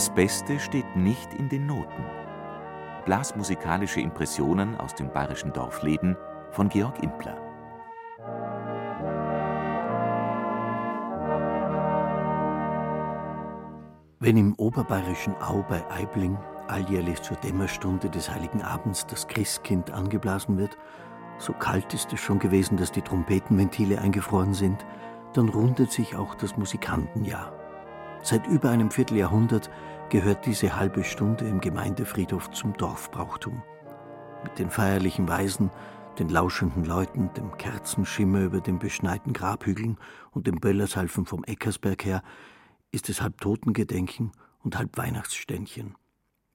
Das Beste steht nicht in den Noten. Blasmusikalische Impressionen aus dem bayerischen Dorfleben von Georg Impler. Wenn im oberbayerischen Au bei Aibling alljährlich zur Dämmerstunde des Heiligen Abends das Christkind angeblasen wird, so kalt ist es schon gewesen, dass die Trompetenventile eingefroren sind, dann rundet sich auch das Musikantenjahr. Seit über einem Vierteljahrhundert gehört diese halbe Stunde im Gemeindefriedhof zum Dorfbrauchtum. Mit den feierlichen Weisen, den lauschenden Leuten, dem Kerzenschimmer über den beschneiten Grabhügeln und dem Böllersalven vom Eckersberg her ist es halb Totengedenken und halb Weihnachtsständchen.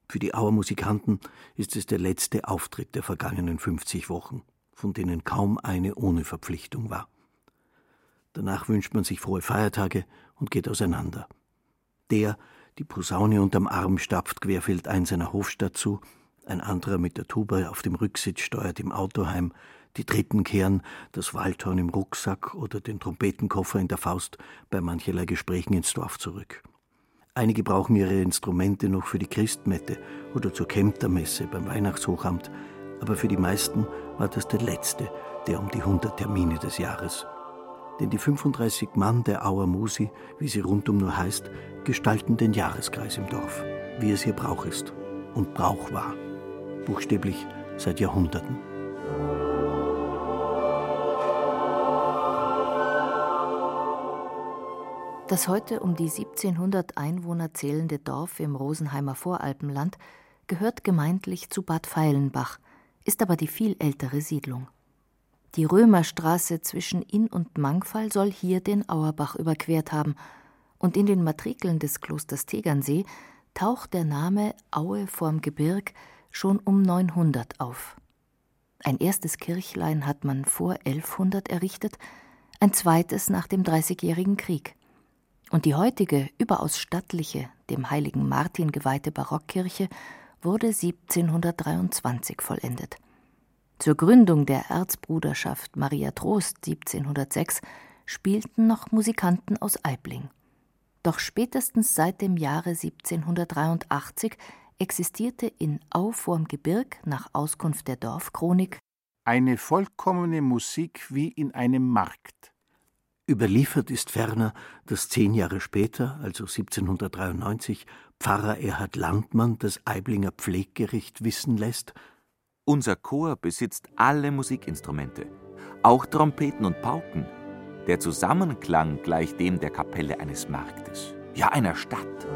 Für die Auer Musikanten ist es der letzte Auftritt der vergangenen 50 Wochen, von denen kaum eine ohne Verpflichtung war. Danach wünscht man sich frohe Feiertage und geht auseinander. Der, die Posaune unterm Arm, stapft querfeldein seiner Hofstadt zu, ein anderer mit der Tuba auf dem Rücksitz steuert im Auto heim, die Dritten kehren das Waldhorn im Rucksack oder den Trompetenkoffer in der Faust bei mancherlei Gesprächen ins Dorf zurück. Einige brauchen ihre Instrumente noch für die Christmette oder zur Kemptermesse beim Weihnachtsochamt, aber für die meisten war das der letzte der um die 100 Termine des Jahres. Denn die 35 Mann der Auer Musi, wie sie rundum nur heißt, gestalten den Jahreskreis im Dorf, wie es hier Brauch ist und Brauch war, buchstäblich seit Jahrhunderten. Das heute um die 1700 Einwohner zählende Dorf im Rosenheimer Voralpenland gehört gemeindlich zu Bad Feilenbach, ist aber die viel ältere Siedlung. Die Römerstraße zwischen Inn und Mangfall soll hier den Auerbach überquert haben, und in den Matrikeln des Klosters Tegernsee taucht der Name Aue vorm Gebirg schon um 900 auf. Ein erstes Kirchlein hat man vor 1100 errichtet, ein zweites nach dem Dreißigjährigen Krieg. Und die heutige, überaus stattliche, dem heiligen Martin geweihte Barockkirche wurde 1723 vollendet. Zur Gründung der Erzbruderschaft Maria Trost 1706 spielten noch Musikanten aus Aibling. Doch spätestens seit dem Jahre 1783 existierte in Au vorm Gebirg nach Auskunft der Dorfchronik eine vollkommene Musik wie in einem Markt. Überliefert ist ferner, dass zehn Jahre später, also 1793, Pfarrer Erhard Landmann das Eiblinger Pfleggericht wissen lässt, unser Chor besitzt alle Musikinstrumente, auch Trompeten und Pauken. Der Zusammenklang gleicht dem der Kapelle eines Marktes, ja einer Stadt.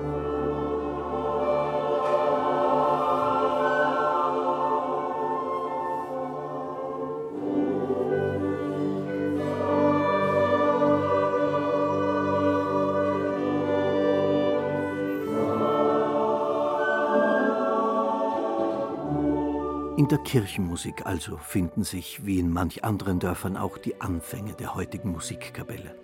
Der Kirchenmusik also finden sich, wie in manch anderen Dörfern, auch die Anfänge der heutigen Musikkapelle.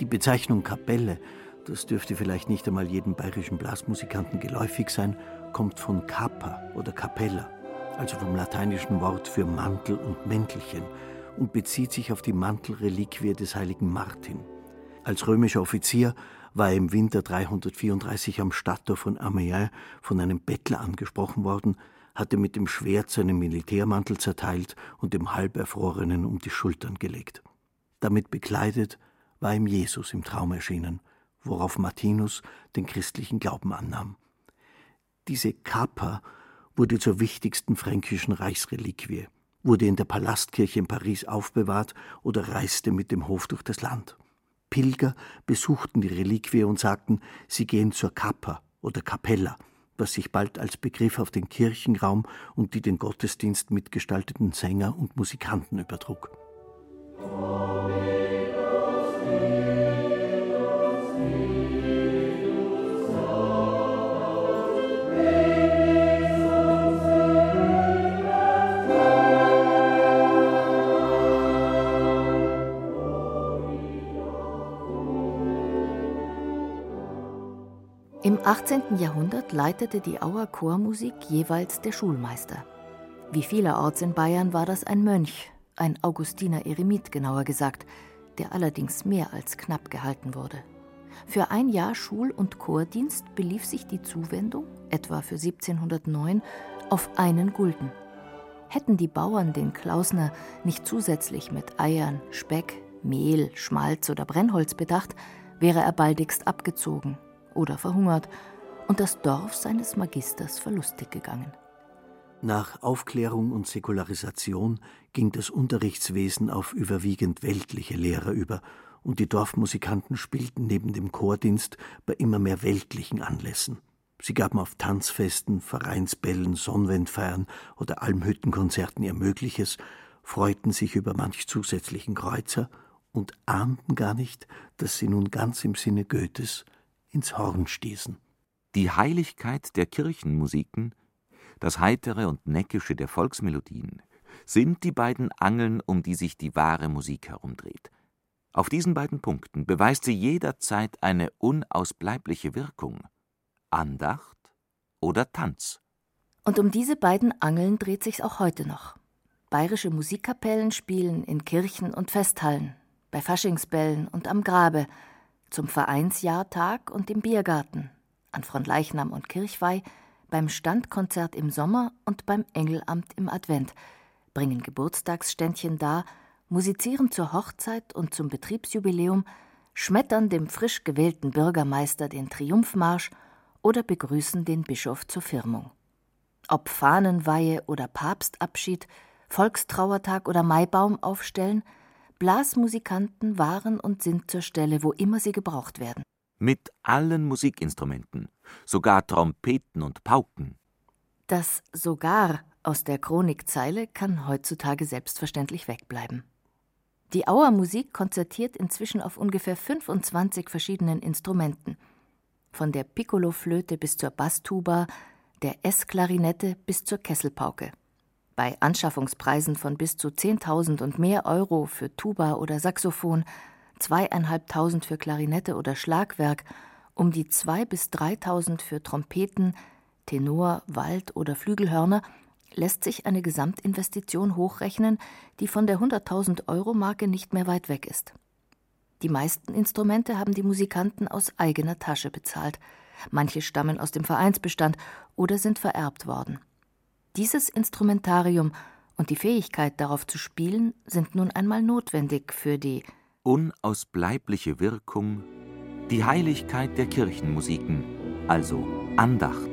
Die Bezeichnung Kapelle, das dürfte vielleicht nicht einmal jedem bayerischen Blasmusikanten geläufig sein, kommt von Kappa oder Capella, also vom lateinischen Wort für Mantel und Mäntelchen und bezieht sich auf die Mantelreliquie des heiligen Martin. Als römischer Offizier war er im Winter 334 am Stadttor von Amiens von einem Bettler angesprochen worden, hatte mit dem Schwert seinen Militärmantel zerteilt und dem Halberfrorenen um die Schultern gelegt. Damit bekleidet war ihm Jesus im Traum erschienen, worauf Martinus den christlichen Glauben annahm. Diese Kappa wurde zur wichtigsten fränkischen Reichsreliquie, wurde in der Palastkirche in Paris aufbewahrt oder reiste mit dem Hof durch das Land. Pilger besuchten die Reliquie und sagten, sie gehen zur Kappa oder Capella, was sich bald als Begriff auf den Kirchenraum und die den Gottesdienst mitgestalteten Sänger und Musikanten übertrug. Im 18. Jahrhundert leitete die Auer Chormusik jeweils der Schulmeister. Wie vielerorts in Bayern war das ein Mönch, ein Augustiner Eremit genauer gesagt, der allerdings mehr als knapp gehalten wurde. Für ein Jahr Schul- und Chordienst belief sich die Zuwendung, etwa für 1709, auf einen Gulden. Hätten die Bauern den Klausner nicht zusätzlich mit Eiern, Speck, Mehl, Schmalz oder Brennholz bedacht, wäre er baldigst abgezogen oder verhungert und das Dorf seines Magisters verlustig gegangen. Nach Aufklärung und Säkularisation ging das Unterrichtswesen auf überwiegend weltliche Lehrer über, und die Dorfmusikanten spielten neben dem Chordienst bei immer mehr weltlichen Anlässen. Sie gaben auf Tanzfesten, Vereinsbällen, Sonnenwendfeiern oder Almhüttenkonzerten ihr Mögliches, freuten sich über manch zusätzlichen Kreuzer und ahnten gar nicht, dass sie nun ganz im Sinne Goethes ins Horn stießen. Die Heiligkeit der Kirchenmusiken, das Heitere und Neckische der Volksmelodien, sind die beiden Angeln, um die sich die wahre Musik herumdreht. Auf diesen beiden Punkten beweist sie jederzeit eine unausbleibliche Wirkung. Andacht oder Tanz. Und um diese beiden Angeln dreht sich's auch heute noch. Bayerische Musikkapellen spielen in Kirchen und Festhallen, bei Faschingsbällen und am Grabe, zum Vereinsjahrtag und im Biergarten, an Frontleichnam und Kirchweih, beim Standkonzert im Sommer und beim Engelamt im Advent, bringen Geburtstagsständchen dar, musizieren zur Hochzeit und zum Betriebsjubiläum, schmettern dem frisch gewählten Bürgermeister den Triumphmarsch oder begrüßen den Bischof zur Firmung. Ob Fahnenweihe oder Papstabschied, Volkstrauertag oder Maibaum aufstellen, Blasmusikanten waren und sind zur Stelle, wo immer sie gebraucht werden. Mit allen Musikinstrumenten, sogar Trompeten und Pauken. Das sogar aus der Chronikzeile kann heutzutage selbstverständlich wegbleiben. Die Auer Musik konzertiert inzwischen auf ungefähr 25 verschiedenen Instrumenten – von der Piccoloflöte bis zur Basstuba, der S-Klarinette bis zur Kesselpauke. Bei Anschaffungspreisen von bis zu 10.000 und mehr Euro für Tuba oder Saxophon, zweieinhalbtausend für Klarinette oder Schlagwerk, um die zwei bis 3.000 für Trompeten, Tenor, Wald oder Flügelhörner, lässt sich eine Gesamtinvestition hochrechnen, die von der 100.000 Euro Marke nicht mehr weit weg ist. Die meisten Instrumente haben die Musikanten aus eigener Tasche bezahlt. Manche stammen aus dem Vereinsbestand oder sind vererbt worden. Dieses Instrumentarium und die Fähigkeit, darauf zu spielen, sind nun einmal notwendig für die unausbleibliche Wirkung, die Heiligkeit der Kirchenmusiken, also Andacht.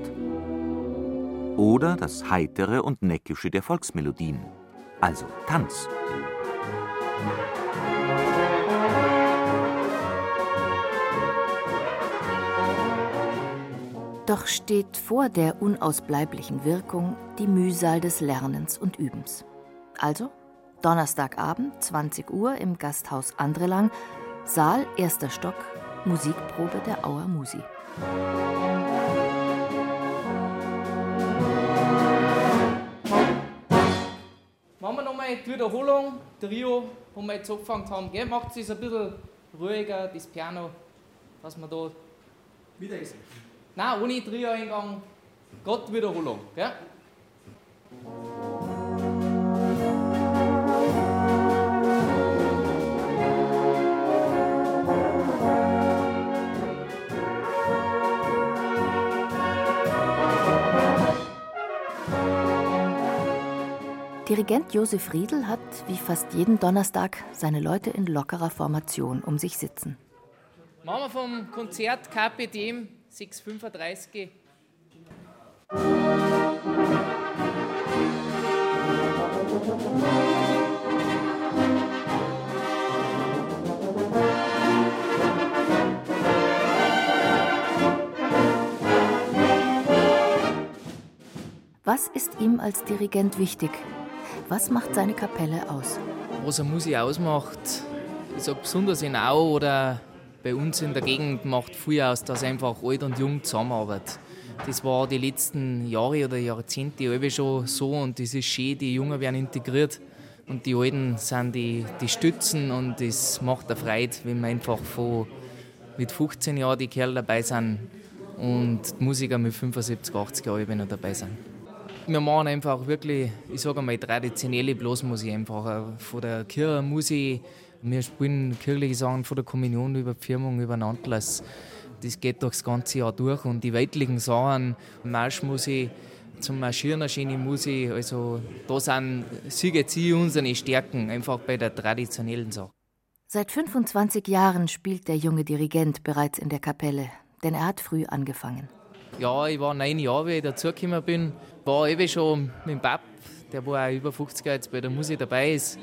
Oder das Heitere und Neckische der Volksmelodien, also Tanz. Doch steht vor der unausbleiblichen Wirkung die Mühsal des Lernens und Übens. Also Donnerstagabend, 20 Uhr im Gasthaus Andrelang, Saal, erster Stock, Musikprobe der Auer Musi. Machen wir nochmal die Wiederholung. Trio, wo wir jetzt angefangen haben. Gell? Macht es ein bisschen ruhiger, das Piano, dass wir da wieder ist. Nein, ohne Trio-Eingang, Gott Wiederholung. Gell? Dirigent Josef Riedel hat, wie fast jeden Donnerstag, seine Leute in lockerer Formation um sich sitzen. Machen wir vom Konzert KPDM 635. Was ist ihm als Dirigent wichtig? Was macht seine Kapelle aus? Was eine Musik ausmacht, ich sage besonders in Au oder bei uns in der Gegend macht viel aus, dass einfach alt und jung zusammenarbeitet. Das war die letzten Jahre oder Jahrzehnte alle schon so und das ist schön, die Jungen werden integriert und die Alten sind die, die Stützen und das macht eine Freude, wenn man einfach von, mit 15 Jahren die Kerle dabei sind und die Musiker mit 75, 80 Jahren noch dabei sind. Wir machen einfach wirklich, ich sage mal, traditionelle Blasmusik einfach. Äh, von der Kirchenmusik, wir spielen kirchliche Sachen von der Kommunion über die Firmung, über den Anlass. Das geht doch das ganze Jahr durch. Und die weltlichen Sachen, Marschmusik, zum Marschieren erscheinen Musik, also da sind, siegen sie unsere Stärken, einfach bei der traditionellen Sache. Seit 25 Jahren spielt der junge Dirigent bereits in der Kapelle, denn er hat früh angefangen. Ja, ich war neun Jahre, wie ich dazugekommen bin. War eben schon mit dem Pap, der war auch über 50 jetzt bei der Musik dabei ist,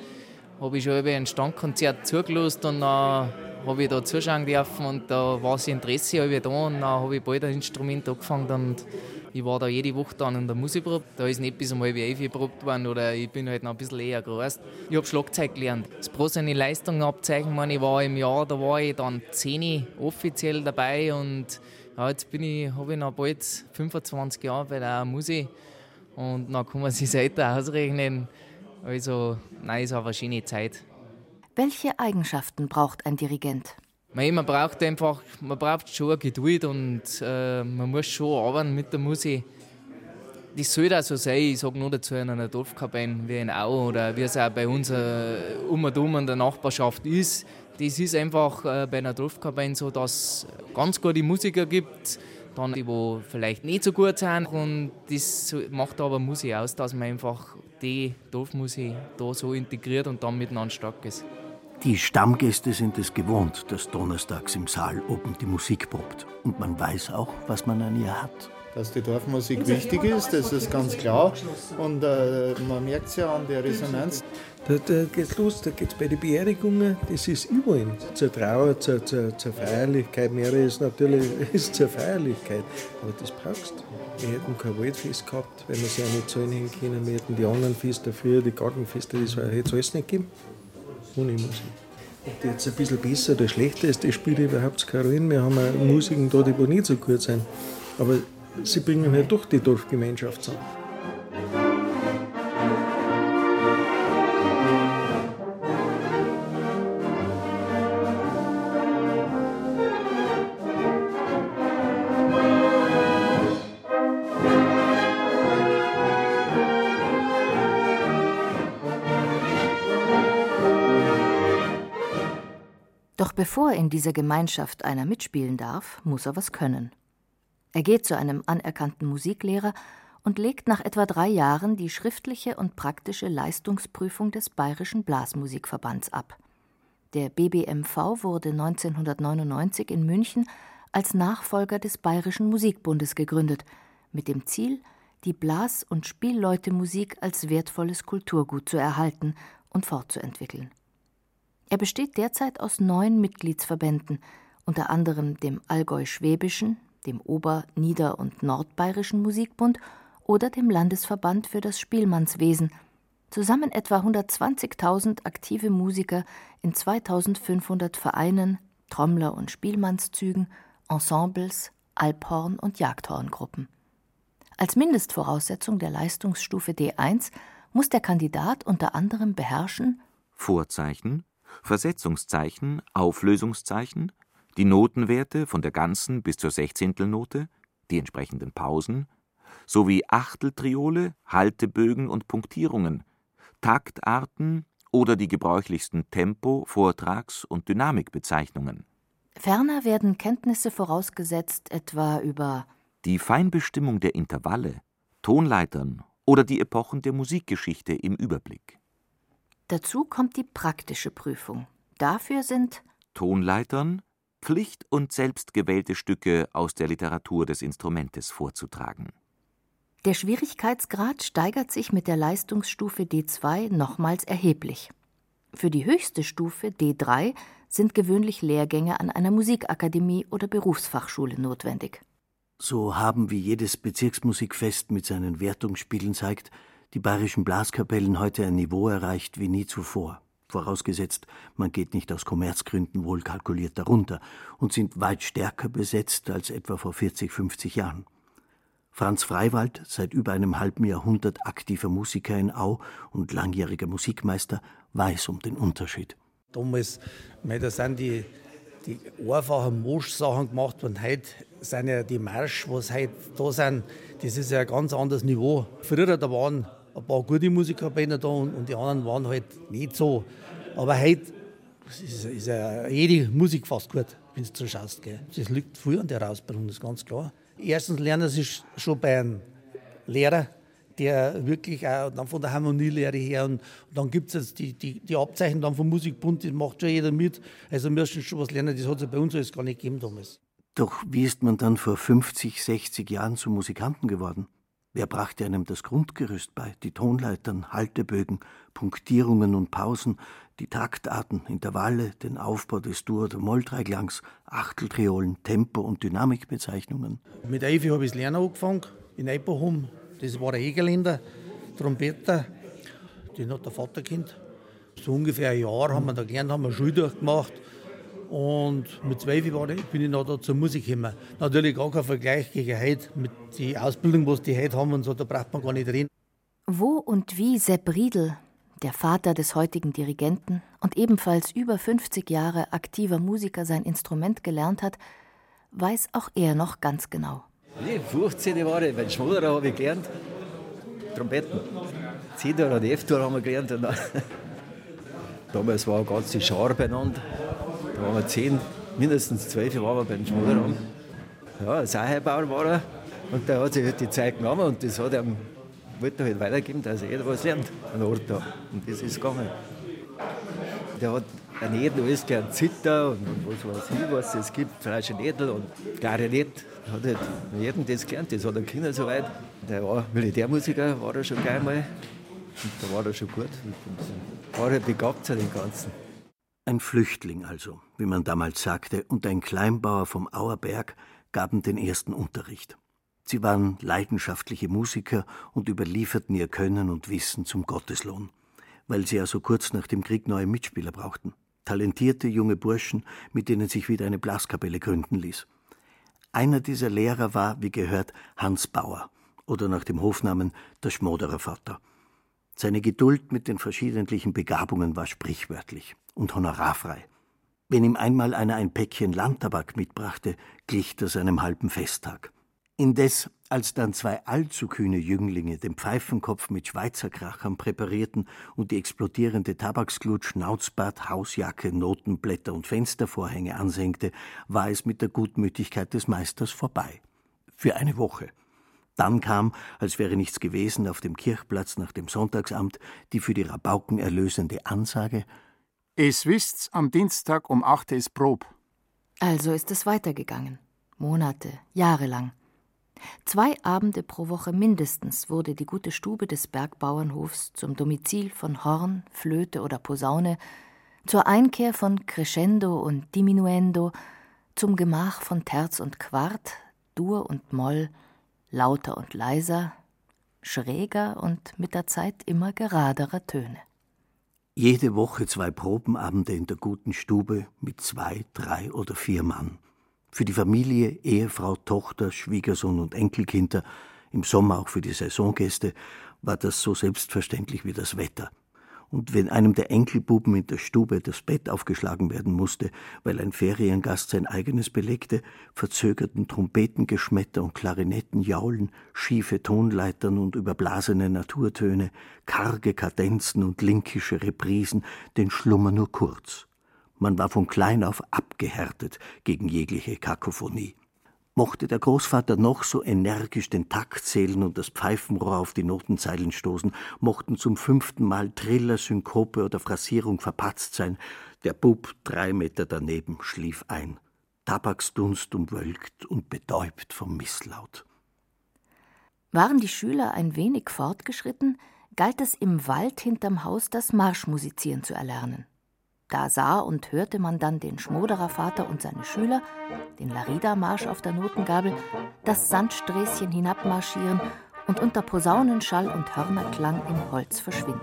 habe ich schon eben ein Standkonzert zugelost und dann habe ich da zuschauen dürfen und da war das Interesse da und dann habe ich bald ein Instrument angefangen und ich war da jede Woche dann in der Musikprobe. Da ist nicht bis um halb elf geprobt worden oder ich bin halt noch ein bisschen eher groß. Ich habe Schlagzeug gelernt. Das Pro seine Leistung abzeichnen, ich war im Jahr, da war ich dann 10 offiziell dabei und ja, jetzt bin ich, habe ich noch bald 25 Jahre bei der Musik und dann kann man sich selber ausrechnen. Also, nein, ist eine schöne Zeit. Welche Eigenschaften braucht ein Dirigent? Man braucht einfach, man braucht schon Geduld und äh, man muss schon arbeiten mit der Musik. Das soll auch so sein. Ich sage nur dazu in einer Dorfkapelle wie in Au oder wie es auch bei uns äh, um und um in der Nachbarschaft ist. Das ist einfach äh, bei einer Dorfkapelle so, dass es ganz gute Musiker gibt, dann die, die vielleicht nicht so gut sind. Und das macht aber Musik aus, dass man einfach die Dorfmusik da so integriert und dann miteinander stark ist. Die Stammgäste sind es gewohnt, dass donnerstags im Saal oben die Musik probt. Und man weiß auch, was man an ihr hat. Dass die Dorfmusik wichtig ist, das ist ganz klar. Und äh, man merkt es ja an der Resonanz. Da, da es los, da geht es bei den Beerdigungen, das ist überall. Zur Trauer, zur, zur, zur Feierlichkeit. Mehrere ist natürlich ist zur Feierlichkeit. Aber das brauchst du. Wir hätten kein Waldfest gehabt, wenn wir sie auch nicht zahlen können. Wir hätten die anderen Feste früher, die Gartenfeste, das hätte es alles nicht gegeben ohne Musik. Ob die jetzt ein bisschen besser oder schlechter ist, das spielt überhaupt keine Rolle. Wir haben Musiken da, die nicht so gut sind. Aber sie bringen halt doch die Dorfgemeinschaft zusammen. Bevor in dieser Gemeinschaft einer mitspielen darf, muss er was können. Er geht zu einem anerkannten Musiklehrer und legt nach etwa drei Jahren die schriftliche und praktische Leistungsprüfung des Bayerischen Blasmusikverbands ab. Der BBMV wurde 1999 in München als Nachfolger des Bayerischen Musikbundes gegründet, mit dem Ziel, die Blas- und Spielleutemusik als wertvolles Kulturgut zu erhalten und fortzuentwickeln. Er besteht derzeit aus neun Mitgliedsverbänden, unter anderem dem Allgäu-Schwäbischen, dem Ober-, Nieder- und Nordbayerischen Musikbund oder dem Landesverband für das Spielmannswesen, zusammen etwa 120.000 aktive Musiker in 2500 Vereinen, Trommler- und Spielmannszügen, Ensembles, Alphorn- und Jagdhorngruppen. Als Mindestvoraussetzung der Leistungsstufe D1 muss der Kandidat unter anderem beherrschen Vorzeichen, Versetzungszeichen, Auflösungszeichen, die Notenwerte von der ganzen bis zur Sechzehntelnote, die entsprechenden Pausen, sowie Achteltriole, Haltebögen und Punktierungen, Taktarten oder die gebräuchlichsten Tempo-, Vortrags- und Dynamikbezeichnungen. Ferner werden Kenntnisse vorausgesetzt etwa über die Feinbestimmung der Intervalle, Tonleitern oder die Epochen der Musikgeschichte im Überblick. Dazu kommt die praktische Prüfung. Dafür sind Tonleitern, Pflicht- und selbstgewählte Stücke aus der Literatur des Instrumentes vorzutragen. Der Schwierigkeitsgrad steigert sich mit der Leistungsstufe D2 nochmals erheblich. Für die höchste Stufe D3 sind gewöhnlich Lehrgänge an einer Musikakademie oder Berufsfachschule notwendig. So haben wie jedes Bezirksmusikfest mit seinen Wertungsspielen zeigt, die bayerischen Blaskapellen heute ein Niveau erreicht wie nie zuvor. Vorausgesetzt, man geht nicht aus Kommerzgründen wohl kalkuliert darunter und sind weit stärker besetzt als etwa vor 40, 50 Jahren. Franz Freiwald, seit über einem halben Jahrhundert aktiver Musiker in Au und langjähriger Musikmeister, weiß um den Unterschied. Damals, da sind die die einfachen Mosch-Sachen gemacht wurden. Heute sind ja die Marsch, was heute da sind, das ist ja ein ganz anderes Niveau. Früher da waren ein paar gute Musiker bei da und, und die anderen waren halt nicht so. Aber heute ist, ist ja jede Musik fast gut, wenn du so schaust. Gell. Das liegt viel an der Herausbildung, das ist ganz klar. Erstens lernen sie schon bei einem Lehrer, der wirklich auch dann von der Harmonielehre her und, und dann gibt es jetzt die, die, die Abzeichen dann vom Musikbund, das macht schon jeder mit. Also wir müssen schon was lernen, das hat es ja bei uns alles gar nicht gegeben damals. Doch wie ist man dann vor 50, 60 Jahren zum Musikanten geworden? Wer brachte einem das Grundgerüst bei? Die Tonleitern, Haltebögen, Punktierungen und Pausen, die Taktarten, Intervalle, den Aufbau des Dur- oder Molldreiklangs, Achteltriolen, Tempo- und Dynamikbezeichnungen. Mit Eifi habe ich das Lernen angefangen, in Eiperhum. Das war der Egerländer, Trompeter. Den hat der Vaterkind. So ungefähr ein Jahr haben wir da gelernt, haben wir Schule durchgemacht. Und mit zwölf bin ich noch da zur Musik gekommen. Natürlich gar kein Vergleich gegen heute mit der Ausbildung, was die heute haben und so, da braucht man gar nicht reden. Wo und wie Sepp Riedel, der Vater des heutigen Dirigenten und ebenfalls über 50 Jahre aktiver Musiker sein Instrument gelernt hat, weiß auch er noch ganz genau. Nee, 15 Jahre, bei Schmoderer habe ich gelernt, Trompeten. C-Dur und F-Dur haben wir gelernt. Und Damals war eine ganze Schar beieinander. Waren wir zehn, mindestens zwölf Jahre beim Schmoderraum. Ja, ein Sacherbauer war er. Und der hat sich halt die Zeit genommen und das hat ihm, wollte er halt weitergeben, dass jeder was lernt an Ort da. Und das ist gegangen. Der hat an jedem alles gern Zitter und, und was weiß ich, was es gibt, Fleische Nädel und Klarinett. Hat halt jedem das gelernt, das hat er Kinder soweit. Der war Militärmusiker, war er schon gleich mal. Und da war er schon gut. Und war halt begabt zu den Ganzen. Ein Flüchtling also, wie man damals sagte, und ein Kleinbauer vom Auerberg gaben den ersten Unterricht. Sie waren leidenschaftliche Musiker und überlieferten ihr Können und Wissen zum Gotteslohn, weil sie ja so kurz nach dem Krieg neue Mitspieler brauchten. Talentierte junge Burschen, mit denen sich wieder eine Blaskapelle gründen ließ. Einer dieser Lehrer war, wie gehört, Hans Bauer oder nach dem Hofnamen der Schmoderer Vater. Seine Geduld mit den verschiedentlichen Begabungen war sprichwörtlich und honorarfrei. Wenn ihm einmal einer ein Päckchen Landtabak mitbrachte, glich das einem halben Festtag. Indes, als dann zwei allzu kühne Jünglinge den Pfeifenkopf mit Schweizerkrachern präparierten und die explodierende Tabaksglut Schnauzbart, Hausjacke, Notenblätter und Fenstervorhänge ansenkte, war es mit der Gutmütigkeit des Meisters vorbei. Für eine Woche. Dann kam, als wäre nichts gewesen, auf dem Kirchplatz nach dem Sonntagsamt die für die Rabauken erlösende Ansage Es wisst's, am Dienstag um 8 ist Prob. Also ist es weitergegangen. Monate, jahrelang. Zwei Abende pro Woche mindestens wurde die gute Stube des Bergbauernhofs zum Domizil von Horn, Flöte oder Posaune, zur Einkehr von Crescendo und Diminuendo, zum Gemach von Terz und Quart, Dur und Moll, lauter und leiser, schräger und mit der Zeit immer geraderer Töne. Jede Woche zwei Probenabende in der guten Stube mit zwei, drei oder vier Mann. Für die Familie, Ehefrau, Tochter, Schwiegersohn und Enkelkinder, im Sommer auch für die Saisongäste, war das so selbstverständlich wie das Wetter. Und wenn einem der Enkelbuben in der Stube das Bett aufgeschlagen werden musste, weil ein Feriengast sein eigenes belegte, verzögerten Trompetengeschmetter und Klarinettenjaulen, schiefe Tonleitern und überblasene Naturtöne, karge Kadenzen und linkische Reprisen den Schlummer nur kurz. Man war von klein auf abgehärtet gegen jegliche Kakophonie. Mochte der Großvater noch so energisch den Takt zählen und das Pfeifenrohr auf die Notenzeilen stoßen, mochten zum fünften Mal Triller, Synkope oder Phrasierung verpatzt sein, der Bub drei Meter daneben schlief ein, Tabaksdunst umwölkt und betäubt vom Misslaut. Waren die Schüler ein wenig fortgeschritten, galt es im Wald hinterm Haus das Marschmusizieren zu erlernen. Da sah und hörte man dann den Schmoderervater und seine Schüler, den Larida-Marsch auf der Notengabel, das Sandsträßchen hinabmarschieren und unter Posaunenschall und Hörnerklang im Holz verschwinden.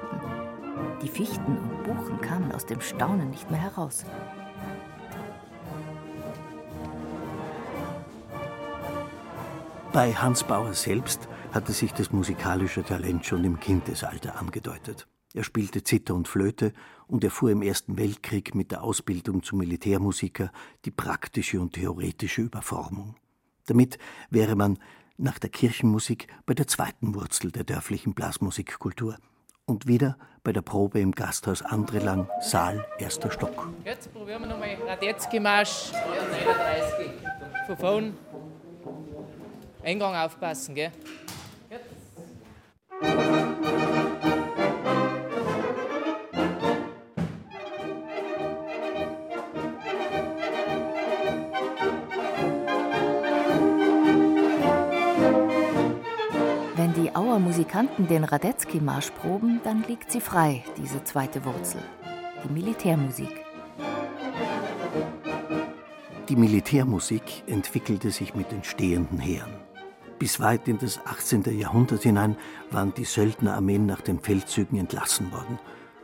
Die Fichten und Buchen kamen aus dem Staunen nicht mehr heraus. Bei Hans Bauer selbst hatte sich das musikalische Talent schon im Kindesalter angedeutet. Er spielte Zither und Flöte und erfuhr im Ersten Weltkrieg mit der Ausbildung zum Militärmusiker die praktische und theoretische Überformung. Damit wäre man nach der Kirchenmusik bei der zweiten Wurzel der dörflichen Blasmusikkultur und wieder bei der Probe im Gasthaus Andrelang, Saal, erster Stock. Jetzt probieren wir nochmal Radetzky-Marsch 39. Von vorn. Eingang aufpassen, gell? die Auer Musikanten den Radetzky-Marsch proben, dann liegt sie frei, diese zweite Wurzel, die Militärmusik. Die Militärmusik entwickelte sich mit den stehenden Heeren. Bis weit in das 18. Jahrhundert hinein waren die Söldnerarmeen nach den Feldzügen entlassen worden.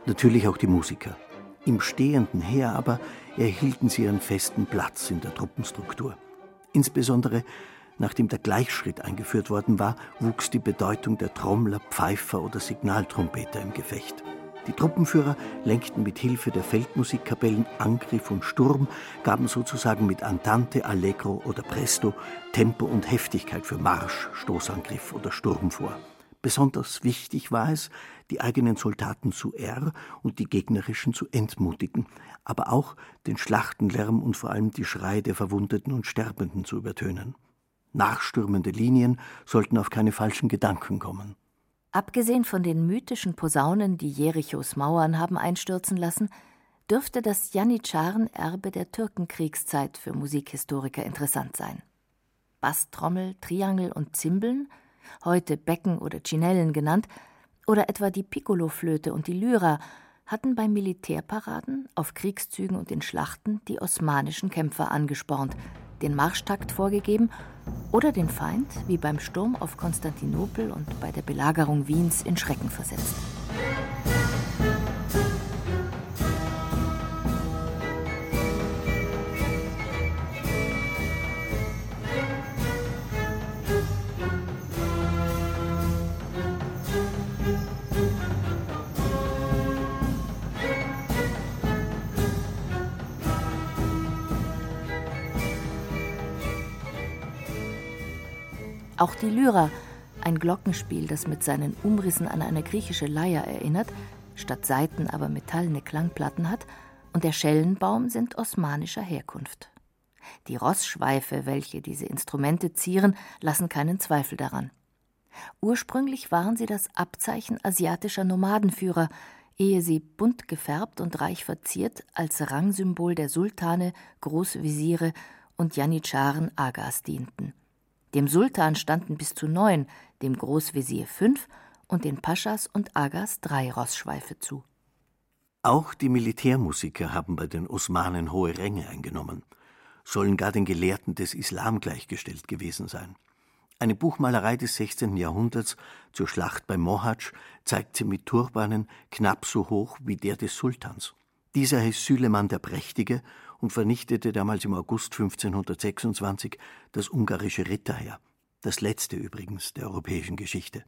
Natürlich auch die Musiker. Im stehenden Heer aber erhielten sie ihren festen Platz in der Truppenstruktur. Insbesondere Nachdem der Gleichschritt eingeführt worden war, wuchs die Bedeutung der Trommler, Pfeifer oder Signaltrompeter im Gefecht. Die Truppenführer lenkten mit Hilfe der Feldmusikkapellen Angriff und Sturm, gaben sozusagen mit Andante, Allegro oder Presto Tempo und Heftigkeit für Marsch, Stoßangriff oder Sturm vor. Besonders wichtig war es, die eigenen Soldaten zu R und die gegnerischen zu entmutigen, aber auch den Schlachtenlärm und vor allem die Schreie der Verwundeten und Sterbenden zu übertönen. Nachstürmende Linien sollten auf keine falschen Gedanken kommen. Abgesehen von den mythischen Posaunen, die Jerichos Mauern haben einstürzen lassen, dürfte das Janitscharen-Erbe der Türkenkriegszeit für Musikhistoriker interessant sein. Basstrommel, Triangel und Zimbeln, heute Becken oder Chinellen genannt, oder etwa die Piccoloflöte und die Lyra, hatten bei Militärparaden, auf Kriegszügen und in Schlachten die osmanischen Kämpfer angespornt, den Marschtakt vorgegeben oder den Feind, wie beim Sturm auf Konstantinopel und bei der Belagerung Wiens, in Schrecken versetzt. Auch die Lyra, ein Glockenspiel, das mit seinen Umrissen an eine griechische Leier erinnert, statt Saiten aber metallene Klangplatten hat, und der Schellenbaum sind osmanischer Herkunft. Die Rossschweife, welche diese Instrumente zieren, lassen keinen Zweifel daran. Ursprünglich waren sie das Abzeichen asiatischer Nomadenführer, ehe sie bunt gefärbt und reich verziert als Rangsymbol der Sultane, Großvisiere und Janitscharen Agas dienten. Dem Sultan standen bis zu neun, dem Großvezier fünf und den Paschas und Agas drei Rossschweife zu. Auch die Militärmusiker haben bei den Osmanen hohe Ränge eingenommen, sollen gar den Gelehrten des Islam gleichgestellt gewesen sein. Eine Buchmalerei des 16. Jahrhunderts zur Schlacht bei Mohatsch zeigt sie mit Turbanen knapp so hoch wie der des Sultans. Dieser heißt Süleyman der Prächtige und vernichtete damals im August 1526 das ungarische Ritterheer, das letzte übrigens der europäischen Geschichte.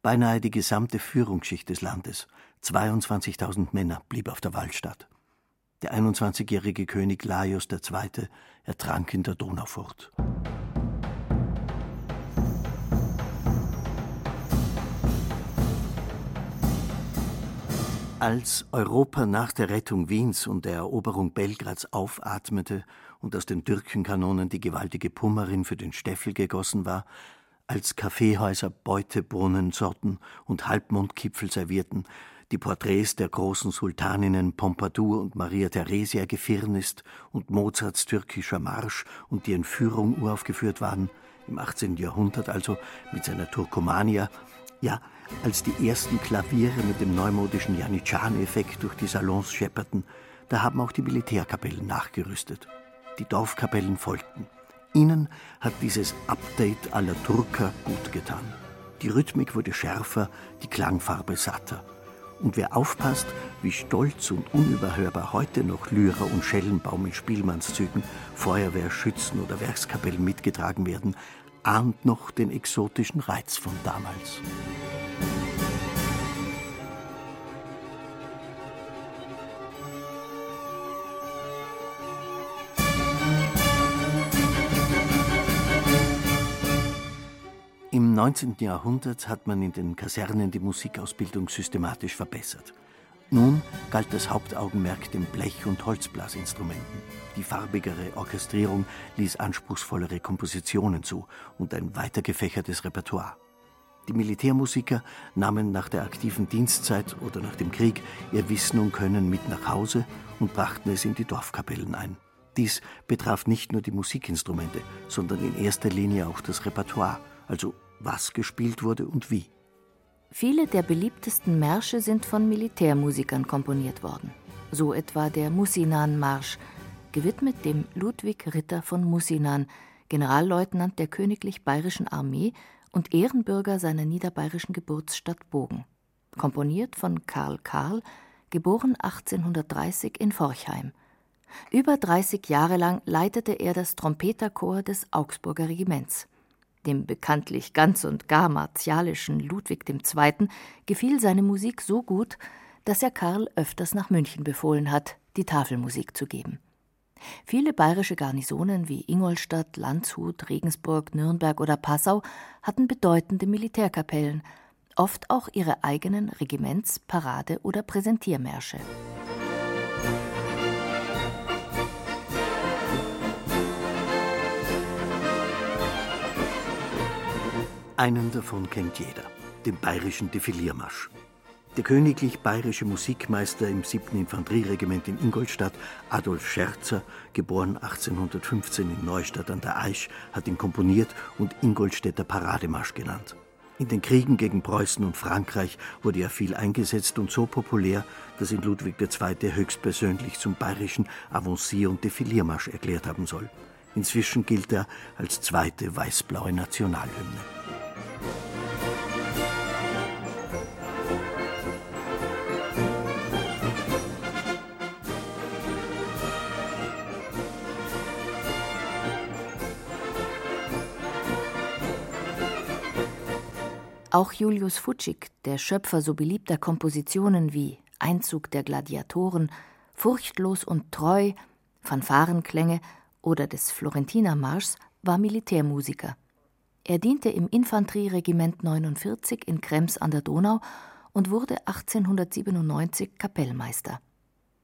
Beinahe die gesamte Führungsschicht des Landes, 22.000 Männer, blieb auf der Wallstatt. Der 21-jährige König Laios II. ertrank in der Donaufurt. Als Europa nach der Rettung Wiens und der Eroberung Belgrads aufatmete und aus den Türkenkanonen die gewaltige Pummerin für den Steffel gegossen war, als Kaffeehäuser Beutebrunnen sorten und Halbmondkipfel servierten, die Porträts der großen Sultaninnen Pompadour und Maria Theresia gefirnist und Mozarts türkischer Marsch und die Entführung uraufgeführt waren, im 18. Jahrhundert also mit seiner Turkomania, ja, als die ersten Klaviere mit dem neumodischen Janitschan-Effekt durch die Salons schepperten, da haben auch die Militärkapellen nachgerüstet. Die Dorfkapellen folgten. Ihnen hat dieses Update aller Turker gut getan. Die Rhythmik wurde schärfer, die Klangfarbe satter. Und wer aufpasst, wie stolz und unüberhörbar heute noch Lyra und Schellenbaum in Spielmannszügen, Feuerwehr, Schützen oder Werkskapellen mitgetragen werden, ahnt noch den exotischen Reiz von damals. 19. Jahrhundert hat man in den Kasernen die Musikausbildung systematisch verbessert. Nun galt das Hauptaugenmerk den Blech- und Holzblasinstrumenten. Die farbigere Orchestrierung ließ anspruchsvollere Kompositionen zu und ein weiter gefächertes Repertoire. Die Militärmusiker nahmen nach der aktiven Dienstzeit oder nach dem Krieg ihr Wissen und Können mit nach Hause und brachten es in die Dorfkapellen ein. Dies betraf nicht nur die Musikinstrumente, sondern in erster Linie auch das Repertoire, also was gespielt wurde und wie. Viele der beliebtesten Märsche sind von Militärmusikern komponiert worden. So etwa der Mussinan-Marsch, gewidmet dem Ludwig Ritter von Mussinan, Generalleutnant der Königlich Bayerischen Armee und Ehrenbürger seiner niederbayerischen Geburtsstadt Bogen. Komponiert von Karl Karl, geboren 1830 in Forchheim. Über 30 Jahre lang leitete er das Trompeterchor des Augsburger Regiments. Dem bekanntlich ganz und gar martialischen Ludwig II. gefiel seine Musik so gut, dass er Karl öfters nach München befohlen hat, die Tafelmusik zu geben. Viele bayerische Garnisonen wie Ingolstadt, Landshut, Regensburg, Nürnberg oder Passau hatten bedeutende Militärkapellen, oft auch ihre eigenen Regiments-, Parade- oder Präsentiermärsche. Einen davon kennt jeder, den bayerischen Defiliermarsch. Der königlich bayerische Musikmeister im 7. Infanterieregiment in Ingolstadt, Adolf Scherzer, geboren 1815 in Neustadt an der Aisch, hat ihn komponiert und Ingolstädter Parademarsch genannt. In den Kriegen gegen Preußen und Frankreich wurde er viel eingesetzt und so populär, dass ihn Ludwig II. höchstpersönlich zum bayerischen Avancier- und Defiliermarsch erklärt haben soll. Inzwischen gilt er als zweite weiß-blaue Nationalhymne. Auch Julius Futschig, der Schöpfer so beliebter Kompositionen wie Einzug der Gladiatoren, Furchtlos und treu, Fanfarenklänge oder des Florentinermarschs, war Militärmusiker. Er diente im Infanterieregiment 49 in Krems an der Donau und wurde 1897 Kapellmeister.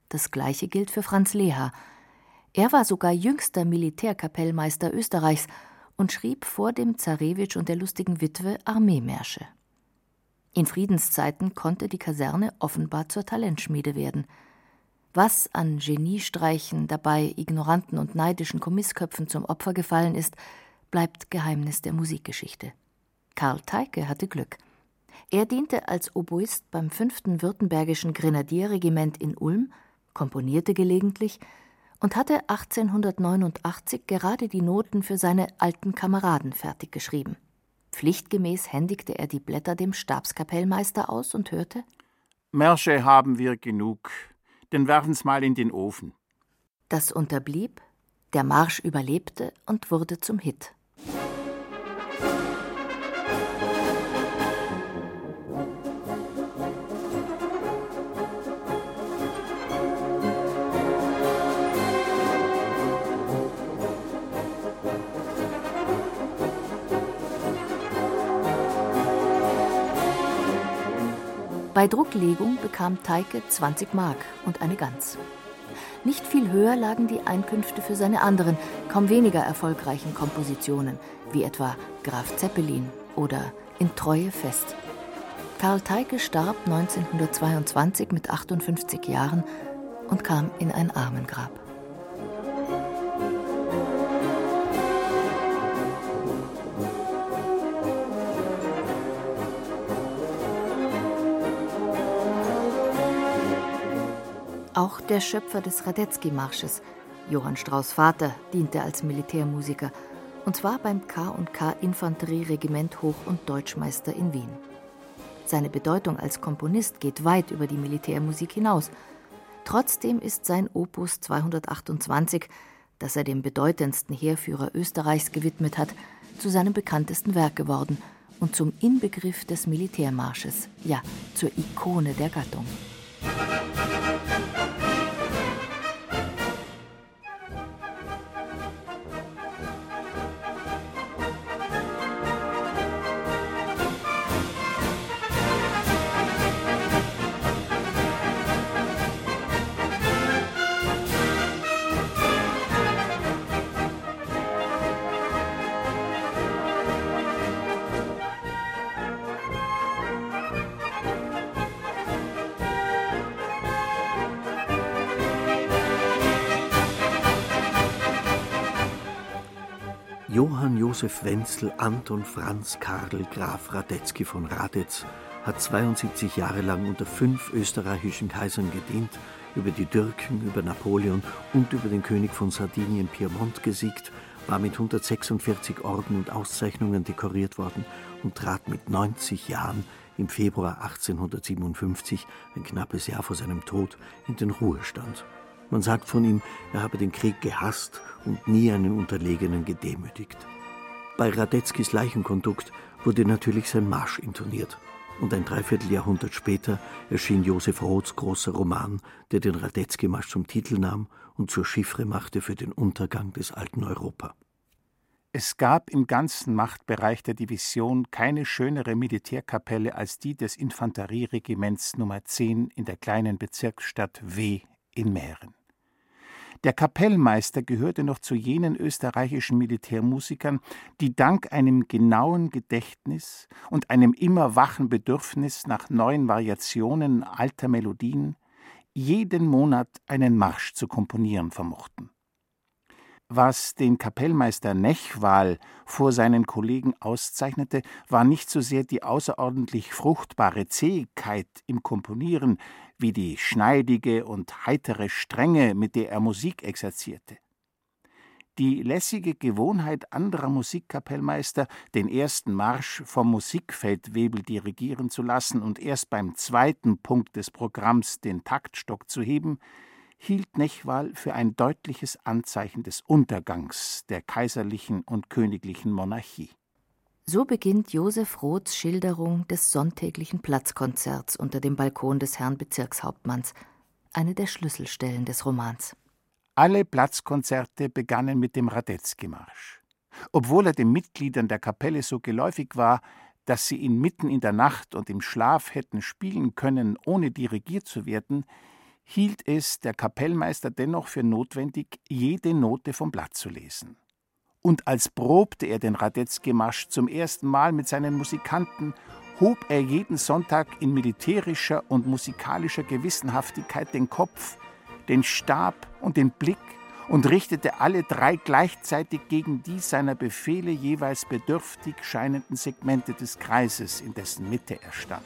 Das gleiche gilt für Franz Leha. Er war sogar jüngster Militärkapellmeister Österreichs und schrieb vor dem Zarewitsch und der lustigen Witwe Armeemärsche. In Friedenszeiten konnte die Kaserne offenbar zur Talentschmiede werden. Was an Geniestreichen dabei ignoranten und neidischen Kommissköpfen zum Opfer gefallen ist, bleibt Geheimnis der Musikgeschichte. Karl Teike hatte Glück. Er diente als Oboist beim 5. Württembergischen Grenadierregiment in Ulm, komponierte gelegentlich und hatte 1889 gerade die Noten für seine alten Kameraden fertig geschrieben. Pflichtgemäß händigte er die Blätter dem Stabskapellmeister aus und hörte: Märsche haben wir genug, denn werfen's mal in den Ofen. Das unterblieb, der Marsch überlebte und wurde zum Hit. Bei Drucklegung bekam Teike 20 Mark und eine Gans. Nicht viel höher lagen die Einkünfte für seine anderen, kaum weniger erfolgreichen Kompositionen, wie etwa Graf Zeppelin oder In Treue fest. Karl Teike starb 1922 mit 58 Jahren und kam in ein Armengrab. Auch der Schöpfer des Radetzky-Marsches, Johann Strauß Vater, diente als Militärmusiker, und zwar beim K&K Infanterieregiment Hoch- und Deutschmeister in Wien. Seine Bedeutung als Komponist geht weit über die Militärmusik hinaus. Trotzdem ist sein Opus 228, das er dem bedeutendsten Heerführer Österreichs gewidmet hat, zu seinem bekanntesten Werk geworden und zum Inbegriff des Militärmarsches, ja, zur Ikone der Gattung. Josef Wenzel Anton Franz Karl Graf Radetzky von Radetz hat 72 Jahre lang unter fünf österreichischen Kaisern gedient, über die Türken, über Napoleon und über den König von Sardinien Piemont gesiegt, war mit 146 Orden und Auszeichnungen dekoriert worden und trat mit 90 Jahren im Februar 1857, ein knappes Jahr vor seinem Tod, in den Ruhestand. Man sagt von ihm, er habe den Krieg gehasst und nie einen Unterlegenen gedemütigt. Bei Radetzkys Leichenkondukt wurde natürlich sein Marsch intoniert. Und ein Dreivierteljahrhundert später erschien Josef Roths großer Roman, der den Radetzky-Marsch zum Titel nahm und zur Chiffre machte für den Untergang des alten Europa. Es gab im ganzen Machtbereich der Division keine schönere Militärkapelle als die des Infanterieregiments Nummer 10 in der kleinen Bezirksstadt W in Mähren. Der Kapellmeister gehörte noch zu jenen österreichischen Militärmusikern, die dank einem genauen Gedächtnis und einem immer wachen Bedürfnis nach neuen Variationen alter Melodien jeden Monat einen Marsch zu komponieren vermochten. Was den Kapellmeister Nechwal vor seinen Kollegen auszeichnete, war nicht so sehr die außerordentlich fruchtbare Zähigkeit im Komponieren, wie die schneidige und heitere Strenge, mit der er Musik exerzierte. Die lässige Gewohnheit anderer Musikkapellmeister, den ersten Marsch vom Musikfeldwebel dirigieren zu lassen und erst beim zweiten Punkt des Programms den Taktstock zu heben, hielt Nechwal für ein deutliches Anzeichen des Untergangs der kaiserlichen und königlichen Monarchie. So beginnt Josef Roths Schilderung des sonntäglichen Platzkonzerts unter dem Balkon des Herrn Bezirkshauptmanns, eine der Schlüsselstellen des Romans. Alle Platzkonzerte begannen mit dem Radetzky-Marsch. Obwohl er den Mitgliedern der Kapelle so geläufig war, dass sie ihn mitten in der Nacht und im Schlaf hätten spielen können, ohne dirigiert zu werden, hielt es der Kapellmeister dennoch für notwendig, jede Note vom Blatt zu lesen und als probte er den Radetzky-Marsch zum ersten Mal mit seinen Musikanten, hob er jeden Sonntag in militärischer und musikalischer Gewissenhaftigkeit den Kopf, den Stab und den Blick und richtete alle drei gleichzeitig gegen die seiner Befehle jeweils bedürftig scheinenden Segmente des Kreises, in dessen Mitte er stand.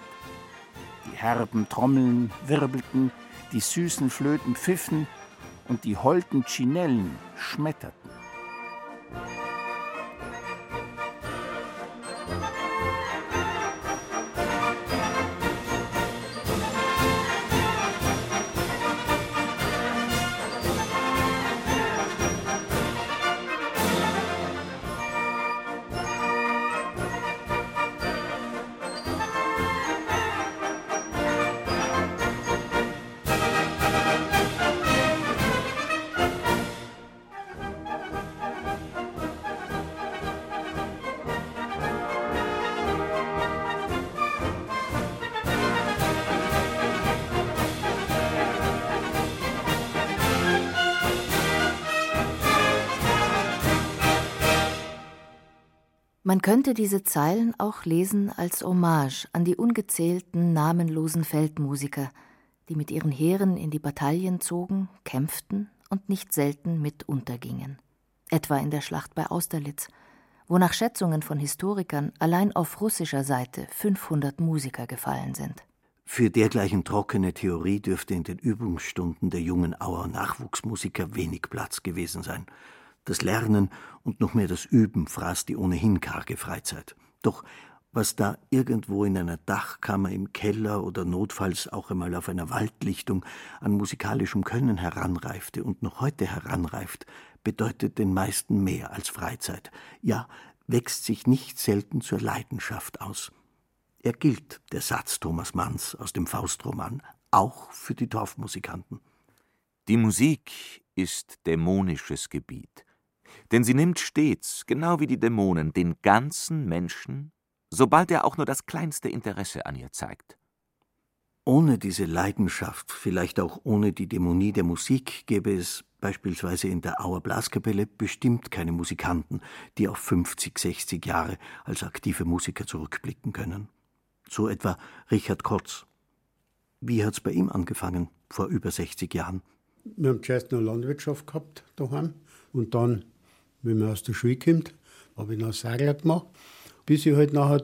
Die herben Trommeln wirbelten, die süßen Flöten pfiffen und die holden Chinellen schmetterten. Man könnte diese Zeilen auch lesen als Hommage an die ungezählten namenlosen Feldmusiker, die mit ihren Heeren in die Bataillen zogen, kämpften und nicht selten mit untergingen. Etwa in der Schlacht bei Austerlitz, wo nach Schätzungen von Historikern allein auf russischer Seite 500 Musiker gefallen sind. Für dergleichen trockene Theorie dürfte in den Übungsstunden der jungen Auer Nachwuchsmusiker wenig Platz gewesen sein. Das Lernen und noch mehr das Üben fraß die ohnehin karge Freizeit. Doch was da irgendwo in einer Dachkammer im Keller oder notfalls auch einmal auf einer Waldlichtung an musikalischem Können heranreifte und noch heute heranreift, bedeutet den meisten mehr als Freizeit, ja, wächst sich nicht selten zur Leidenschaft aus. Er gilt, der Satz Thomas Manns aus dem Faustroman, auch für die Dorfmusikanten. Die Musik ist dämonisches Gebiet. Denn sie nimmt stets, genau wie die Dämonen, den ganzen Menschen, sobald er auch nur das kleinste Interesse an ihr zeigt. Ohne diese Leidenschaft, vielleicht auch ohne die Dämonie der Musik, gäbe es beispielsweise in der Auer Blaskapelle bestimmt keine Musikanten, die auf 50, 60 Jahre als aktive Musiker zurückblicken können. So etwa Richard Kotz. Wie hat's bei ihm angefangen, vor über 60 Jahren? Wir haben zuerst noch Landwirtschaft gehabt daheim und dann wenn man aus der Schule kommt, habe ich noch Sagler gemacht, bis ich halt nachher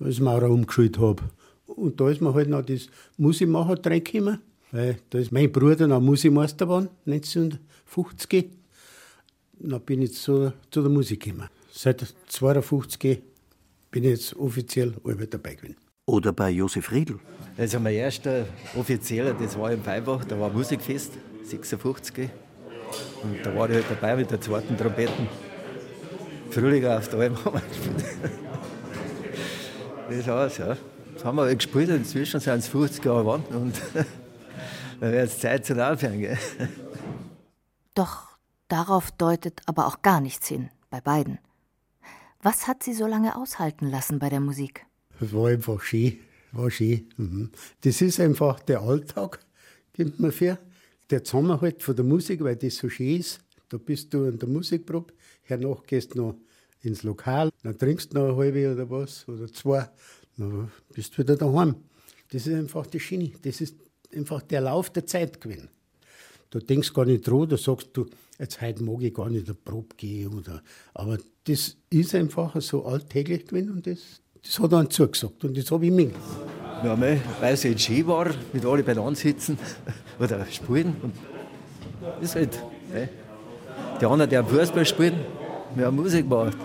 als Maurer umgeschult habe. Und da ist mir halt noch das Musikmacher reingekommen, weil da ist mein Bruder noch Musikmeister geworden, 1950. Dann bin ich zu, zu der Musik gekommen. Seit 1952 bin ich jetzt offiziell alle dabei gewesen. Oder bei Josef Riedl. Also mein erster offizieller, das war im Feinbach, da war Musikfest, 56. Und da war ich halt dabei mit der zweiten Trompeten. Frühlinger auf der Alm haben wir gespielt. Das war's, ja. Das haben wir halt gespielt, inzwischen sind es 50 Jahre geworden und dann wäre es Zeit zum Aufhören. Gell? Doch darauf deutet aber auch gar nichts hin, bei beiden. Was hat sie so lange aushalten lassen bei der Musik? Es war einfach schön, war schön. Mhm. Das ist einfach der Alltag, kommt mir vor. Der Zusammenhalt von der Musik, weil das so schön ist. Da bist du in der Musikprobe, hernach gehst du noch ins Lokal, dann trinkst du noch eine halbe oder was, oder zwei, dann bist du wieder daheim. Das ist einfach das Schöne. Das ist einfach der Lauf der Zeit gewesen. Du denkst gar nicht dran, da sagst du, jetzt heute mag ich gar nicht in der Probe gehen. Oder, aber das ist einfach so alltäglich gewesen und das, das hat er zugesagt und das habe ich mir. Ja, weil es halt schön war, mit alle beieinander sitzen oder spielen. Und ist halt. Ne? Die anderen, die Fußball wir haben Musik gemacht.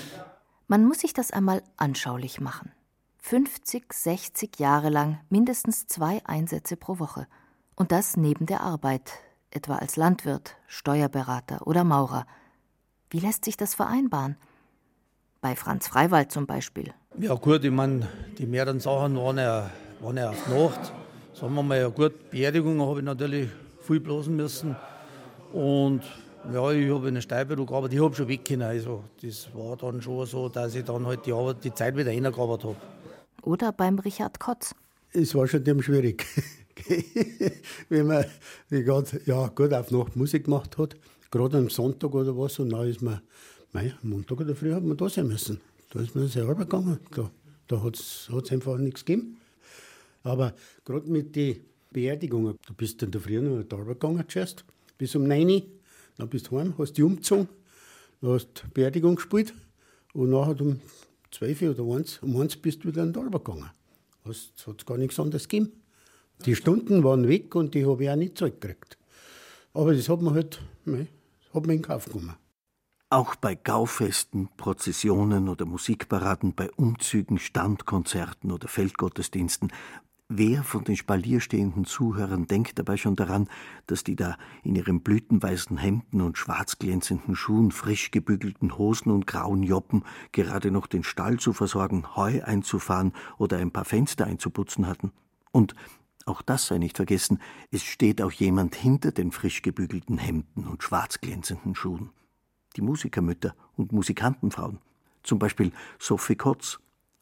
Man muss sich das einmal anschaulich machen. 50, 60 Jahre lang mindestens zwei Einsätze pro Woche. Und das neben der Arbeit, etwa als Landwirt, Steuerberater oder Maurer. Wie lässt sich das vereinbaren? Bei Franz Freiwald zum Beispiel. Ja gut, ich meine, die mehreren Sachen waren ja, waren ja auf Nacht. Sagen wir mal, ja gut, Beerdigungen habe ich natürlich viel blasen müssen. Und ja, ich habe in der Steuerbüro gearbeitet, ich habe schon weg können. Also das war dann schon so, dass ich dann halt die, Arbeit, die Zeit wieder reingearbeitet habe. Oder beim Richard Kotz. Es war schon dem schwierig. Wenn man grad, ja, gut auf Nacht Musik gemacht hat, gerade am Sonntag oder was, und dann ist man, mei, am Montag oder früh hat man da sein müssen. Da ist man selber gegangen. Da, da hat es einfach nichts gegeben. Aber gerade mit den Beerdigungen, du bist in der Früh noch da gegangen zuerst, bis um 9 Uhr, dann bist du heim, hast die umgezogen, dann hast Beerdigung gespielt und nachher um 12 Uhr oder 1, um 1 bist du wieder in den gegangen. Es hat gar nichts anderes gegeben. Die Stunden waren weg und die habe ich auch nicht zurückgekriegt. Aber das hat man halt, das hat man in Kauf genommen. Auch bei Gaufesten, Prozessionen oder Musikparaden, bei Umzügen, Standkonzerten oder Feldgottesdiensten. Wer von den Spalier stehenden Zuhörern denkt dabei schon daran, dass die da in ihren blütenweißen Hemden und schwarz glänzenden Schuhen, frisch gebügelten Hosen und grauen Joppen gerade noch den Stall zu versorgen, Heu einzufahren oder ein paar Fenster einzuputzen hatten? Und auch das sei nicht vergessen, es steht auch jemand hinter den frisch gebügelten Hemden und schwarz glänzenden Schuhen die Musikermütter und Musikantenfrauen. Zum Beispiel Sophie Kotz,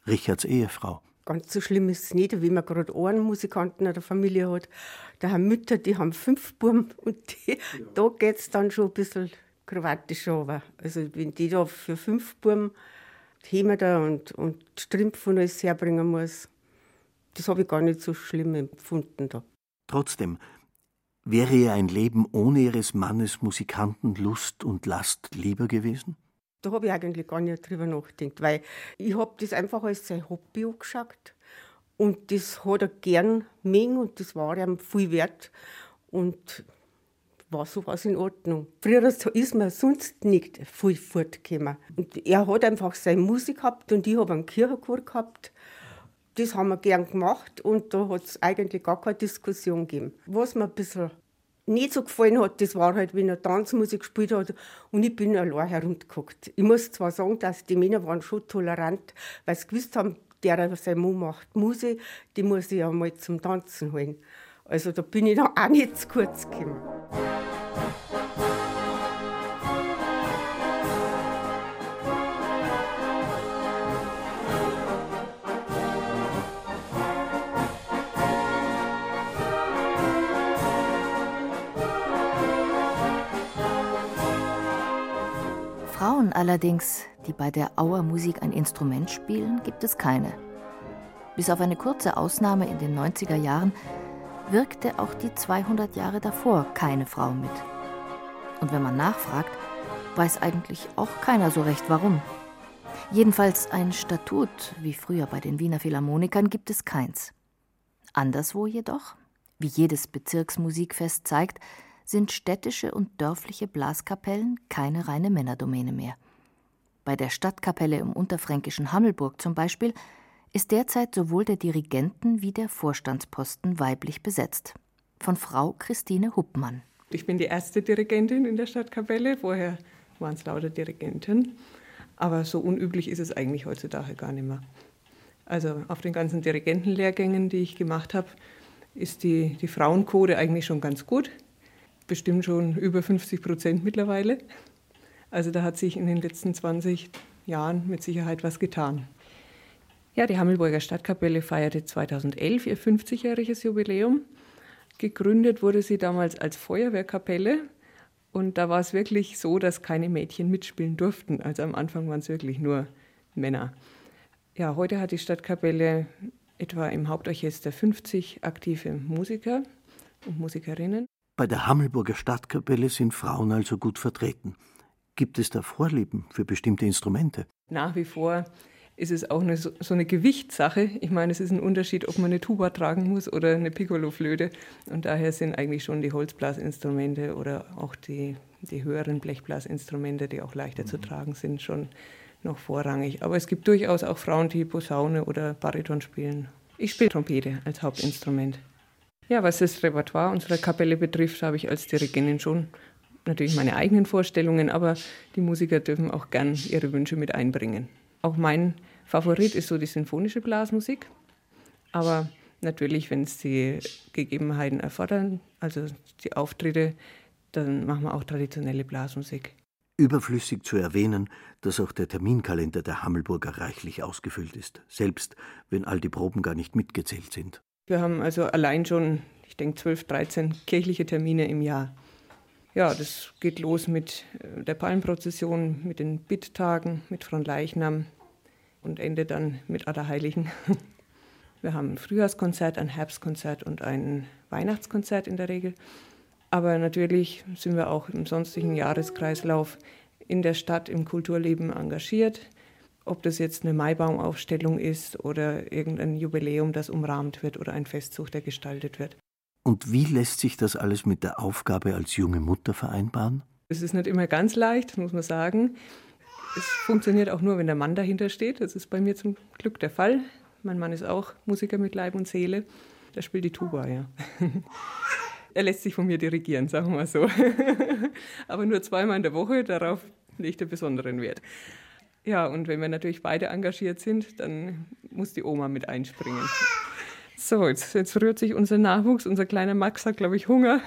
Richards Ehefrau. Ganz so schlimm ist es nicht, wie man gerade einen Musikanten in der Familie hat. Da haben Mütter, die haben fünf Buben und die, ja. da geht es dann schon ein bisschen krawattisch runter. Also wenn die da für fünf Buben Hemder und, und Strümpfe und alles herbringen muss, das habe ich gar nicht so schlimm empfunden da. Trotzdem, Wäre ihr ein Leben ohne ihres Mannes Musikanten Lust und Last lieber gewesen? Da habe ich eigentlich gar nicht drüber nachgedacht, weil ich habe das einfach als sein Hobby angeschaut. Und das hat er gern mengen und das war ihm viel wert. Und war sowas in Ordnung. Früher ist man sonst nicht viel fortgekommen. Und er hat einfach seine Musik gehabt und ich habe einen Kirchenchor gehabt. Das haben wir gern gemacht und da hat es eigentlich gar keine Diskussion gegeben. Was mir ein bisschen nicht so gefallen hat, das war halt, wenn er Tanzmusik gespielt hat und ich bin allein herumgeguckt. Ich muss zwar sagen, dass die Männer waren schon tolerant, weil sie gewusst haben, der, der sein Mann macht Musik, die muss ich ja mal zum Tanzen holen. Also da bin ich dann auch nicht zu kurz gekommen. Frauen allerdings, die bei der Auermusik ein Instrument spielen, gibt es keine. Bis auf eine kurze Ausnahme in den 90er Jahren wirkte auch die 200 Jahre davor keine Frau mit. Und wenn man nachfragt, weiß eigentlich auch keiner so recht warum. Jedenfalls ein Statut, wie früher bei den Wiener Philharmonikern, gibt es keins. Anderswo jedoch, wie jedes Bezirksmusikfest zeigt, sind städtische und dörfliche Blaskapellen keine reine Männerdomäne mehr. Bei der Stadtkapelle im unterfränkischen Hammelburg zum Beispiel ist derzeit sowohl der Dirigenten- wie der Vorstandsposten weiblich besetzt. Von Frau Christine Huppmann. Ich bin die erste Dirigentin in der Stadtkapelle, vorher waren es lauter Dirigenten. Aber so unüblich ist es eigentlich heutzutage gar nicht mehr. Also auf den ganzen Dirigentenlehrgängen, die ich gemacht habe, ist die, die Frauenquote eigentlich schon ganz gut. Bestimmt schon über 50 Prozent mittlerweile. Also da hat sich in den letzten 20 Jahren mit Sicherheit was getan. Ja, die Hammelburger Stadtkapelle feierte 2011 ihr 50-jähriges Jubiläum. Gegründet wurde sie damals als Feuerwehrkapelle und da war es wirklich so, dass keine Mädchen mitspielen durften. Also am Anfang waren es wirklich nur Männer. Ja, heute hat die Stadtkapelle etwa im Hauptorchester 50 aktive Musiker und Musikerinnen. Bei der Hammelburger Stadtkapelle sind Frauen also gut vertreten. Gibt es da Vorlieben für bestimmte Instrumente? Nach wie vor ist es auch eine, so eine Gewichtssache. Ich meine, es ist ein Unterschied, ob man eine Tuba tragen muss oder eine Piccolo-Flöte. Und daher sind eigentlich schon die Holzblasinstrumente oder auch die, die höheren Blechblasinstrumente, die auch leichter mhm. zu tragen sind, schon noch vorrangig. Aber es gibt durchaus auch Frauen, die Posaune oder Bariton spielen. Ich spiele Trompete als Hauptinstrument. Ja, was das Repertoire unserer Kapelle betrifft, habe ich als Dirigentin schon natürlich meine eigenen Vorstellungen, aber die Musiker dürfen auch gern ihre Wünsche mit einbringen. Auch mein Favorit ist so die sinfonische Blasmusik. Aber natürlich, wenn es die Gegebenheiten erfordern, also die Auftritte, dann machen wir auch traditionelle Blasmusik. Überflüssig zu erwähnen, dass auch der Terminkalender der Hammelburger reichlich ausgefüllt ist, selbst wenn all die Proben gar nicht mitgezählt sind. Wir haben also allein schon, ich denke, 12, 13 kirchliche Termine im Jahr. Ja, das geht los mit äh, der Palmprozession, mit den Bitttagen, mit Fronleichnam, und endet dann mit Allerheiligen. Wir haben ein Frühjahrskonzert, ein Herbstkonzert und ein Weihnachtskonzert in der Regel. Aber natürlich sind wir auch im sonstigen Jahreskreislauf in der Stadt im Kulturleben engagiert. Ob das jetzt eine Maibaumaufstellung ist oder irgendein Jubiläum, das umrahmt wird oder ein Festzug, der gestaltet wird. Und wie lässt sich das alles mit der Aufgabe als junge Mutter vereinbaren? Es ist nicht immer ganz leicht, muss man sagen. Es funktioniert auch nur, wenn der Mann dahinter steht. Das ist bei mir zum Glück der Fall. Mein Mann ist auch Musiker mit Leib und Seele. Der spielt die Tuba, ja. er lässt sich von mir dirigieren, sagen wir mal so. Aber nur zweimal in der Woche, darauf legt er besonderen Wert. Ja, und wenn wir natürlich beide engagiert sind, dann muss die Oma mit einspringen. So, jetzt, jetzt rührt sich unser Nachwuchs. Unser kleiner Max hat, glaube ich, Hunger.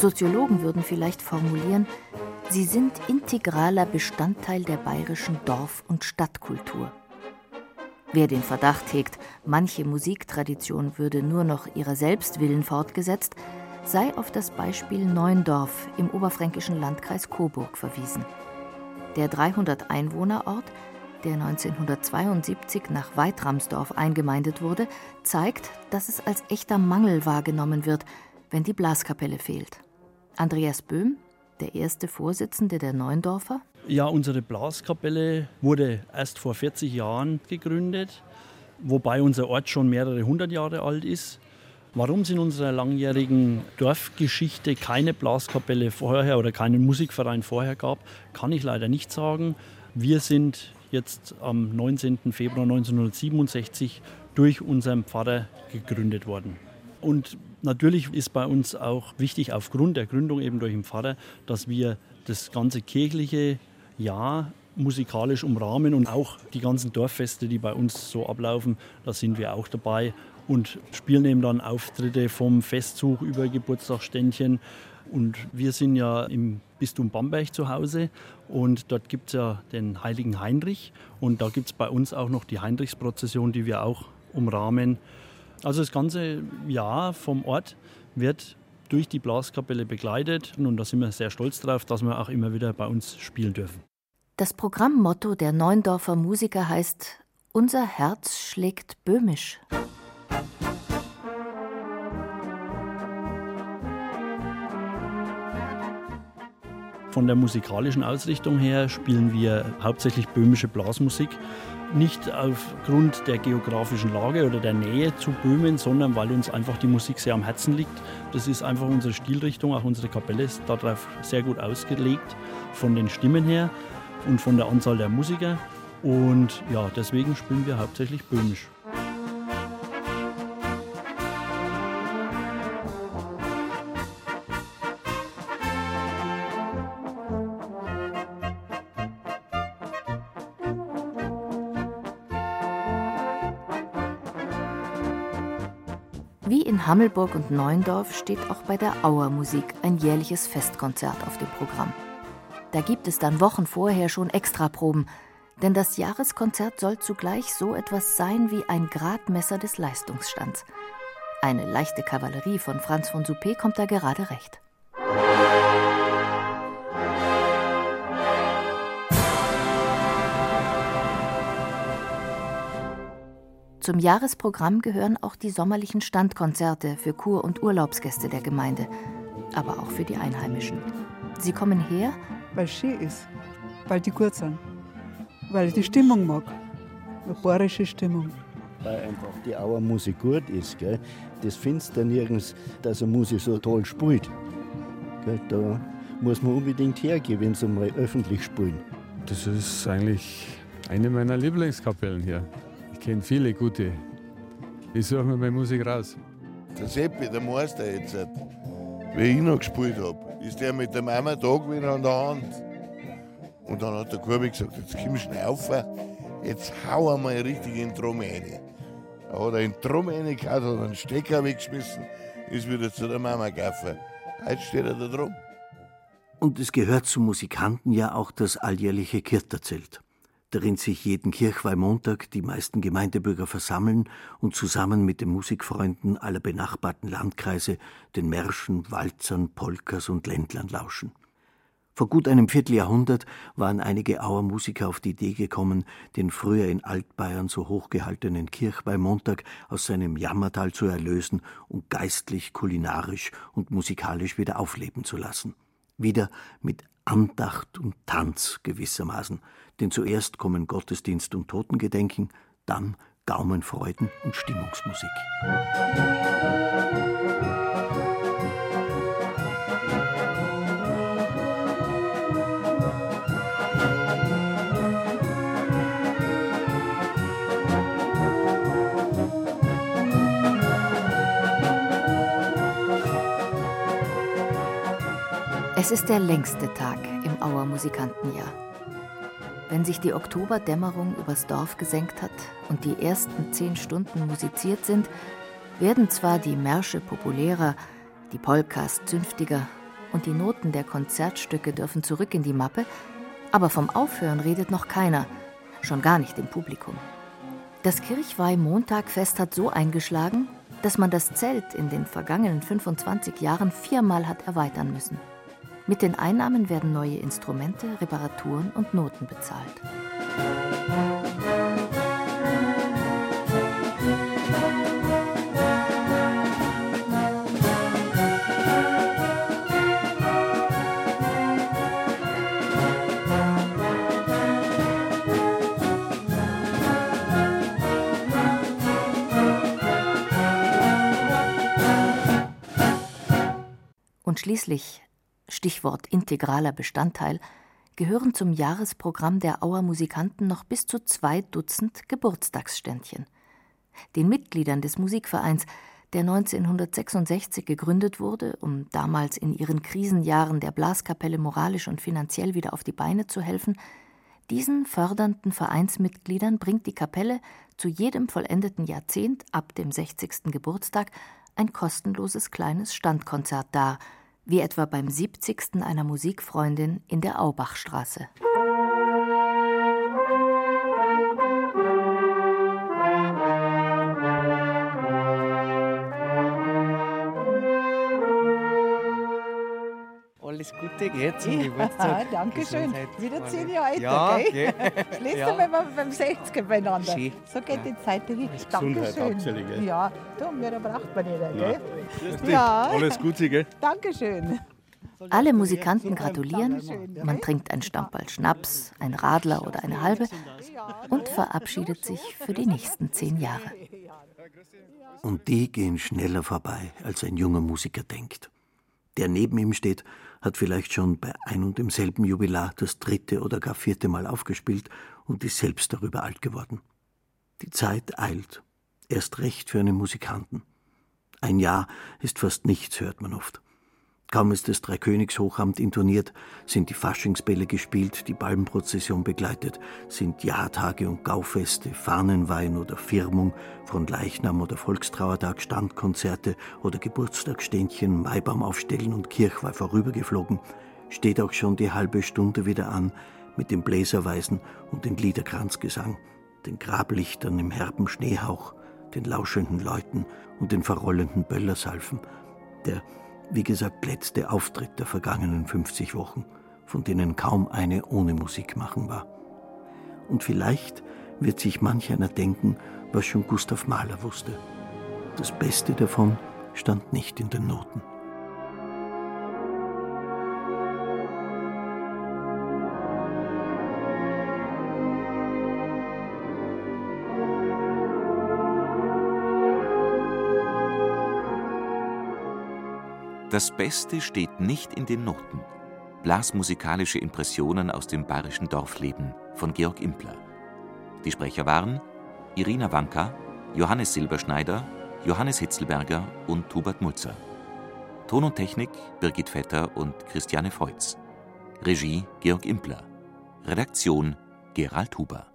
Soziologen würden vielleicht formulieren, sie sind integraler Bestandteil der bayerischen Dorf- und Stadtkultur. Wer den Verdacht hegt, manche Musiktradition würde nur noch ihrer selbst willen fortgesetzt, sei auf das Beispiel Neuendorf im oberfränkischen Landkreis Coburg verwiesen. Der 300 Einwohnerort der 1972 nach Weitramsdorf eingemeindet wurde, zeigt, dass es als echter Mangel wahrgenommen wird, wenn die Blaskapelle fehlt. Andreas Böhm, der erste Vorsitzende der Neuendorfer. Ja, unsere Blaskapelle wurde erst vor 40 Jahren gegründet, wobei unser Ort schon mehrere hundert Jahre alt ist. Warum es in unserer langjährigen Dorfgeschichte keine Blaskapelle vorher oder keinen Musikverein vorher gab, kann ich leider nicht sagen. Wir sind jetzt am 19. Februar 1967 durch unseren Pfarrer gegründet worden. Und natürlich ist bei uns auch wichtig, aufgrund der Gründung eben durch den Pfarrer, dass wir das ganze kirchliche Jahr musikalisch umrahmen und auch die ganzen Dorffeste, die bei uns so ablaufen, da sind wir auch dabei und spielen eben dann Auftritte vom Festzug über Geburtstagsständchen. Und wir sind ja im Bistum Bamberg zu Hause und dort gibt es ja den heiligen Heinrich und da gibt es bei uns auch noch die Heinrichsprozession, die wir auch umrahmen. Also das ganze Jahr vom Ort wird durch die Blaskapelle begleitet und da sind wir sehr stolz drauf, dass wir auch immer wieder bei uns spielen dürfen. Das Programmmotto der Neundorfer Musiker heißt Unser Herz schlägt böhmisch. Von der musikalischen Ausrichtung her spielen wir hauptsächlich böhmische Blasmusik. Nicht aufgrund der geografischen Lage oder der Nähe zu Böhmen, sondern weil uns einfach die Musik sehr am Herzen liegt. Das ist einfach unsere Stilrichtung, auch unsere Kapelle ist darauf sehr gut ausgelegt, von den Stimmen her und von der Anzahl der Musiker. Und ja, deswegen spielen wir hauptsächlich böhmisch. Hammelburg und Neuendorf steht auch bei der Auer Musik ein jährliches Festkonzert auf dem Programm. Da gibt es dann Wochen vorher schon Extraproben, denn das Jahreskonzert soll zugleich so etwas sein wie ein Gradmesser des Leistungsstands. Eine leichte Kavallerie von Franz von Suppé kommt da gerade recht. Zum Jahresprogramm gehören auch die sommerlichen Standkonzerte für Kur- und Urlaubsgäste der Gemeinde, aber auch für die Einheimischen. Sie kommen her, weil es schön ist, weil die gut sind, weil ich die Stimmung mag, eine bayerische Stimmung. Weil einfach die Auer Musik gut ist. Gell? Das findest du nirgends, dass eine Musik so toll spielt. Gell? Da muss man unbedingt hergehen, wenn sie mal öffentlich spielen. Das ist eigentlich eine meiner Lieblingskapellen hier. Ich kenne viele gute. Ich suche mir meine Musik raus. Der Seppi, der Meister jetzt, wie ich noch gespielt habe, ist der mit dem Eimer da gewesen an der Hand. Und dann hat der Kurbi gesagt, jetzt komm schnell auf, jetzt hau einmal richtig in den Drum rein. Da hat er in den Drum reingehauen, hat einen Stecker weggeschmissen, ist wieder zu der Mama gegangen. Heute steht er da drum. Und es gehört zu Musikanten ja auch das alljährliche Kirterzelt darin sich jeden Kirchweihmontag die meisten Gemeindebürger versammeln und zusammen mit den Musikfreunden aller benachbarten Landkreise den Märschen, Walzern, Polkas und Ländlern lauschen. Vor gut einem Vierteljahrhundert waren einige Auer Musiker auf die Idee gekommen, den früher in Altbayern so hochgehaltenen Kirchweihmontag aus seinem Jammertal zu erlösen und geistlich, kulinarisch und musikalisch wieder aufleben zu lassen. Wieder mit Andacht und Tanz gewissermaßen, denn zuerst kommen Gottesdienst und Totengedenken, dann Gaumenfreuden und Stimmungsmusik. Es ist der längste Tag im Auer Musikantenjahr. Wenn sich die Oktoberdämmerung übers Dorf gesenkt hat und die ersten zehn Stunden musiziert sind, werden zwar die Märsche populärer, die Polkas zünftiger und die Noten der Konzertstücke dürfen zurück in die Mappe, aber vom Aufhören redet noch keiner, schon gar nicht im Publikum. Das Kirchweih-Montagfest hat so eingeschlagen, dass man das Zelt in den vergangenen 25 Jahren viermal hat erweitern müssen. Mit den Einnahmen werden neue Instrumente, Reparaturen und Noten bezahlt. Und schließlich Stichwort integraler Bestandteil, gehören zum Jahresprogramm der Auer Musikanten noch bis zu zwei Dutzend Geburtstagsständchen. Den Mitgliedern des Musikvereins, der 1966 gegründet wurde, um damals in ihren Krisenjahren der Blaskapelle moralisch und finanziell wieder auf die Beine zu helfen, Diesen fördernden Vereinsmitgliedern bringt die Kapelle zu jedem vollendeten Jahrzehnt ab dem 60. Geburtstag ein kostenloses kleines Standkonzert dar, wie etwa beim 70. einer Musikfreundin in der Aubachstraße. Alles Gute geht zum Geburtstag. Dankeschön. Wieder zehn Jahre älter, ja, gell? Das letzte ja. Mal waren wir beim 60er beieinander. Schön. So geht die Zeit dahin. Dankeschön. gell? Ja, du, mehr braucht man nicht, Ja. gell? Dich. Alles Gute, gell? Dankeschön. Alle Musikanten gratulieren, man trinkt ein Stamperl Schnaps, ein Radler oder eine halbe und verabschiedet sich für die nächsten zehn Jahre. Und die gehen schneller vorbei, als ein junger Musiker denkt. Der neben ihm steht, hat vielleicht schon bei ein und demselben Jubilar das dritte oder gar vierte Mal aufgespielt und ist selbst darüber alt geworden. Die Zeit eilt, erst recht für einen Musikanten. Ein Jahr ist fast nichts, hört man oft. Kaum ist das Dreikönigshochamt intoniert, sind die Faschingsbälle gespielt, die Ballenprozession begleitet, sind Jahrtage und Gaufeste, Fahnenwein oder Firmung, von Leichnam oder Volkstrauertag, Standkonzerte oder Geburtstagsständchen, Maibaum aufstellen und Kirchweih vorübergeflogen, steht auch schon die halbe Stunde wieder an mit den Bläserweisen und den Liederkranzgesang, den Grablichtern im herben Schneehauch, den lauschenden Leuten und den verrollenden Böllersalven, der wie gesagt, letzte Auftritt der vergangenen 50 Wochen, von denen kaum eine ohne Musik machen war. Und vielleicht wird sich manch einer denken, was schon Gustav Mahler wusste. Das Beste davon stand nicht in den Noten. Das Beste steht nicht in den Noten. Blasmusikalische Impressionen aus dem bayerischen Dorfleben von Georg Impler. Die Sprecher waren Irina Wanka, Johannes Silberschneider, Johannes Hitzelberger und Hubert Mulzer. Ton und Technik Birgit Vetter und Christiane Feutz. Regie Georg Impler. Redaktion Gerald Huber.